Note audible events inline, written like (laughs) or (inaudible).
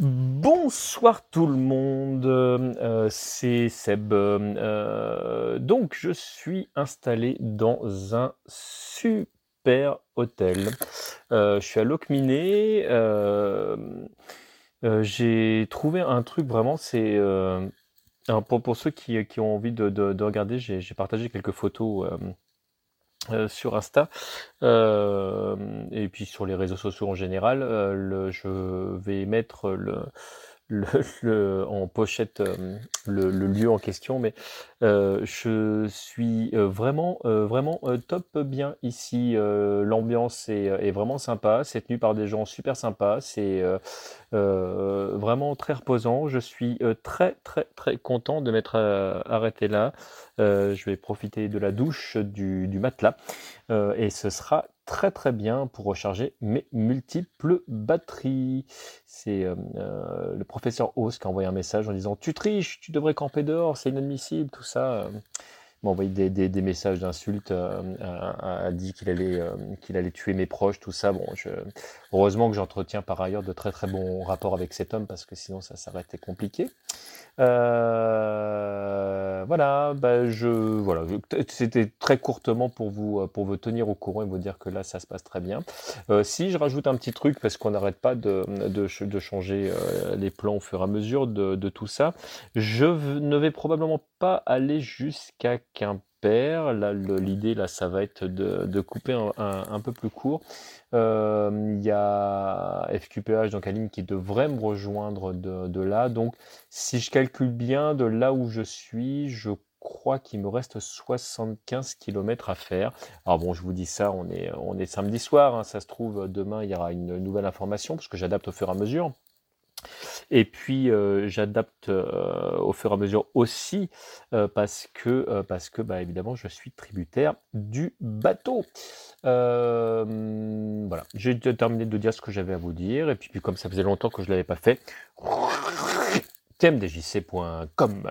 Bonsoir tout le monde, euh, c'est Seb. Euh, donc je suis installé dans un super hôtel. Euh, je suis à Locminé. j'ai trouvé un truc vraiment, c'est pour, ceux qui, ont envie de regarder, j'ai partagé quelques photos euh, sur Insta euh, et puis sur les réseaux sociaux en général. Euh, le, je vais mettre le, (laughs) en pochette euh, le, lieu en question, mais euh, je suis euh, vraiment, vraiment top bien ici. L'ambiance est, est, vraiment sympa, c'est tenu par des gens super sympas, c'est vraiment très reposant. Je suis très, très, très content de m'être arrêté là. je vais profiter de la douche du, du matelas et ce sera très très bien pour recharger mes multiples batteries. C'est euh, euh, le professeur Haus qui a envoyé un message en disant Tu triches, tu devrais camper dehors, c'est inadmissible, tout ça. Il m'a envoyé des, messages d'insultes, euh, a, dit qu'il allait, qu'il allait tuer mes proches, tout ça. Bon, heureusement que j'entretiens par ailleurs de très très bons rapports avec cet homme parce que sinon ça, ça aurait été compliqué. Euh, voilà, bah voilà, c'était très courtement pour vous, euh, pour vous tenir au courant et vous dire que là, ça se passe très bien. Euh, si je rajoute un petit truc, parce qu'on n'arrête pas de, changer les plans au fur et à mesure de, de tout ça, je ne vais probablement pas aller jusqu'à Quimper l'idée, là, ça va être de, couper un, peu plus court. Euh, il y a FQPH, donc ligne qui devrait me rejoindre de, là. Donc, si je calcule bien de là où je suis, je crois qu'il me reste 75 km à faire. Alors bon, je vous dis ça, on est, on est samedi soir, hein. ça se trouve, demain, il y aura une nouvelle information, parce que j'adapte au fur et à mesure. Et puis euh, j'adapte euh, au fur et à mesure aussi euh, parce que parce que bah, évidemment je suis tributaire du bateau. voilà, j'ai terminé de dire ce que j'avais à vous dire et puis, puis comme ça faisait longtemps que je l'avais pas fait, tmdjc.com.